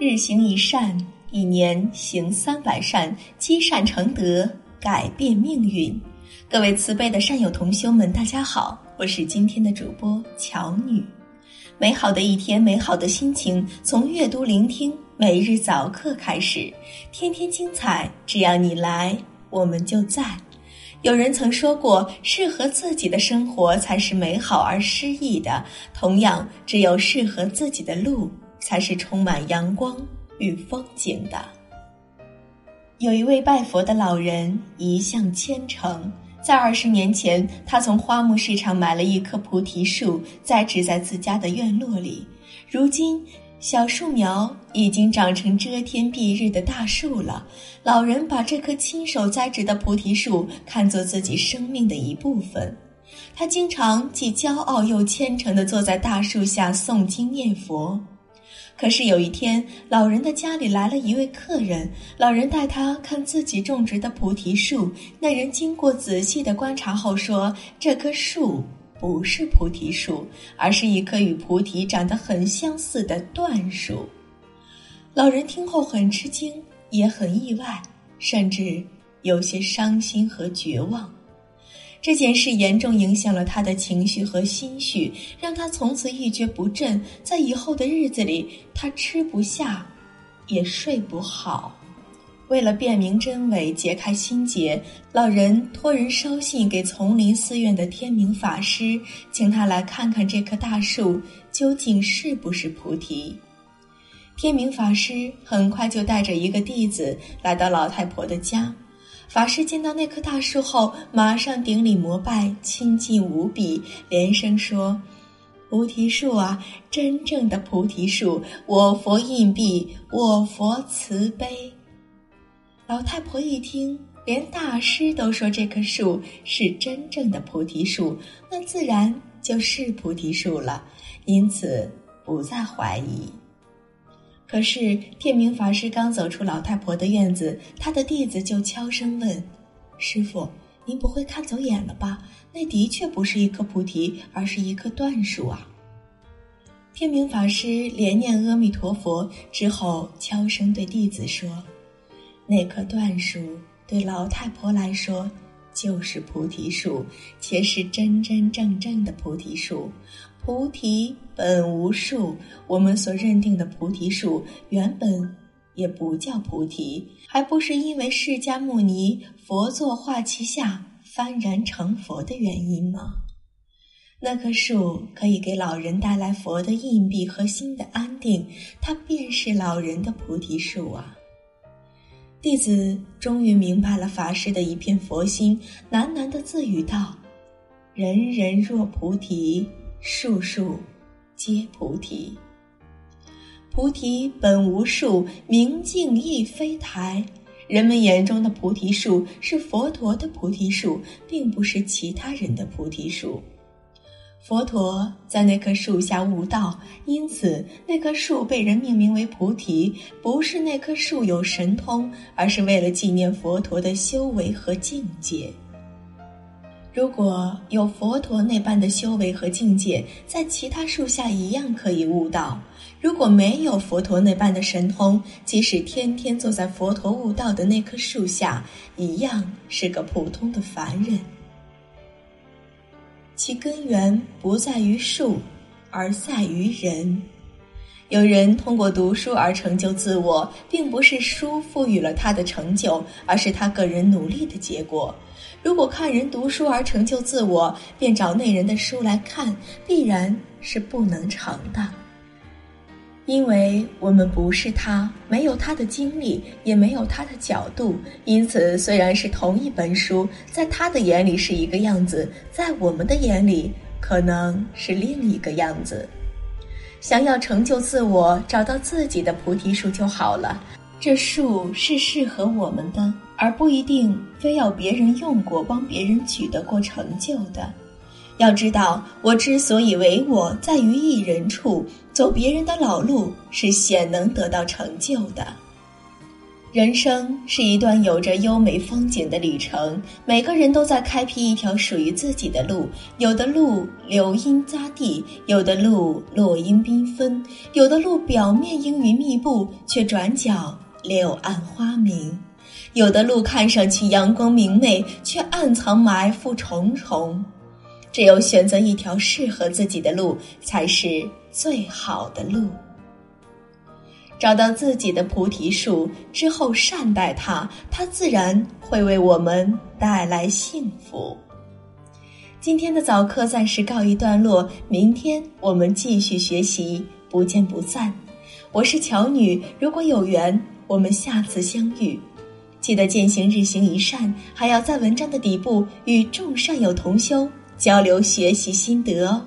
日行一善，一年行三百善，积善成德，改变命运。各位慈悲的善友同修们，大家好，我是今天的主播乔女。美好的一天，美好的心情，从阅读、聆听每日早课开始，天天精彩。只要你来，我们就在。有人曾说过，适合自己的生活才是美好而诗意的。同样，只有适合自己的路。才是充满阳光与风景的。有一位拜佛的老人，一向虔诚。在二十年前，他从花木市场买了一棵菩提树，栽植在自家的院落里。如今，小树苗已经长成遮天蔽日的大树了。老人把这棵亲手栽植的菩提树看作自己生命的一部分。他经常既骄傲又虔诚地坐在大树下诵经念佛。可是有一天，老人的家里来了一位客人，老人带他看自己种植的菩提树。那人经过仔细的观察后说：“这棵树不是菩提树，而是一棵与菩提长得很相似的椴树。”老人听后很吃惊，也很意外，甚至有些伤心和绝望。这件事严重影响了他的情绪和心绪，让他从此一蹶不振。在以后的日子里，他吃不下，也睡不好。为了辨明真伪、解开心结，老人托人捎信给丛林寺院的天明法师，请他来看看这棵大树究竟是不是菩提。天明法师很快就带着一个弟子来到老太婆的家。法师见到那棵大树后，马上顶礼膜拜，亲近无比，连声说：“菩提树啊，真正的菩提树，我佛印币，我佛慈悲。”老太婆一听，连大师都说这棵树是真正的菩提树，那自然就是菩提树了，因此不再怀疑。可是天明法师刚走出老太婆的院子，他的弟子就悄声问：“师傅，您不会看走眼了吧？那的确不是一棵菩提，而是一棵椴树啊！”天明法师连念阿弥陀佛之后，悄声对弟子说：“那棵椴树对老太婆来说就是菩提树，且是真真正正的菩提树。”菩提本无树，我们所认定的菩提树原本也不叫菩提，还不是因为释迦牟尼佛座化其下幡然成佛的原因吗？那棵树可以给老人带来佛的印币和心的安定，它便是老人的菩提树啊！弟子终于明白了法师的一片佛心，喃喃的自语道：“人人若菩提。”树树皆菩提，菩提本无树，明镜亦非台。人们眼中的菩提树是佛陀的菩提树，并不是其他人的菩提树。佛陀在那棵树下悟道，因此那棵树被人命名为菩提。不是那棵树有神通，而是为了纪念佛陀的修为和境界。如果有佛陀那般的修为和境界，在其他树下一样可以悟道；如果没有佛陀那般的神通，即使天天坐在佛陀悟道的那棵树下，一样是个普通的凡人。其根源不在于树，而在于人。有人通过读书而成就自我，并不是书赋予了他的成就，而是他个人努力的结果。如果看人读书而成就自我，便找那人的书来看，必然是不能成的。因为我们不是他，没有他的经历，也没有他的角度，因此虽然是同一本书，在他的眼里是一个样子，在我们的眼里可能是另一个样子。想要成就自我，找到自己的菩提树就好了。这树是适合我们的，而不一定非要别人用过、帮别人取得过成就的。要知道，我之所以为我，在于一人处，走别人的老路是显能得到成就的。人生是一段有着优美风景的旅程，每个人都在开辟一条属于自己的路。有的路流莺匝地，有的路落英缤纷，有的路表面阴云密布，却转角柳暗花明；有的路看上去阳光明媚，却暗藏埋伏重重。只有选择一条适合自己的路，才是最好的路。找到自己的菩提树之后，善待它，它自然会为我们带来幸福。今天的早课暂时告一段落，明天我们继续学习，不见不散。我是乔女，如果有缘，我们下次相遇。记得践行日行一善，还要在文章的底部与众善友同修交流学习心得哦。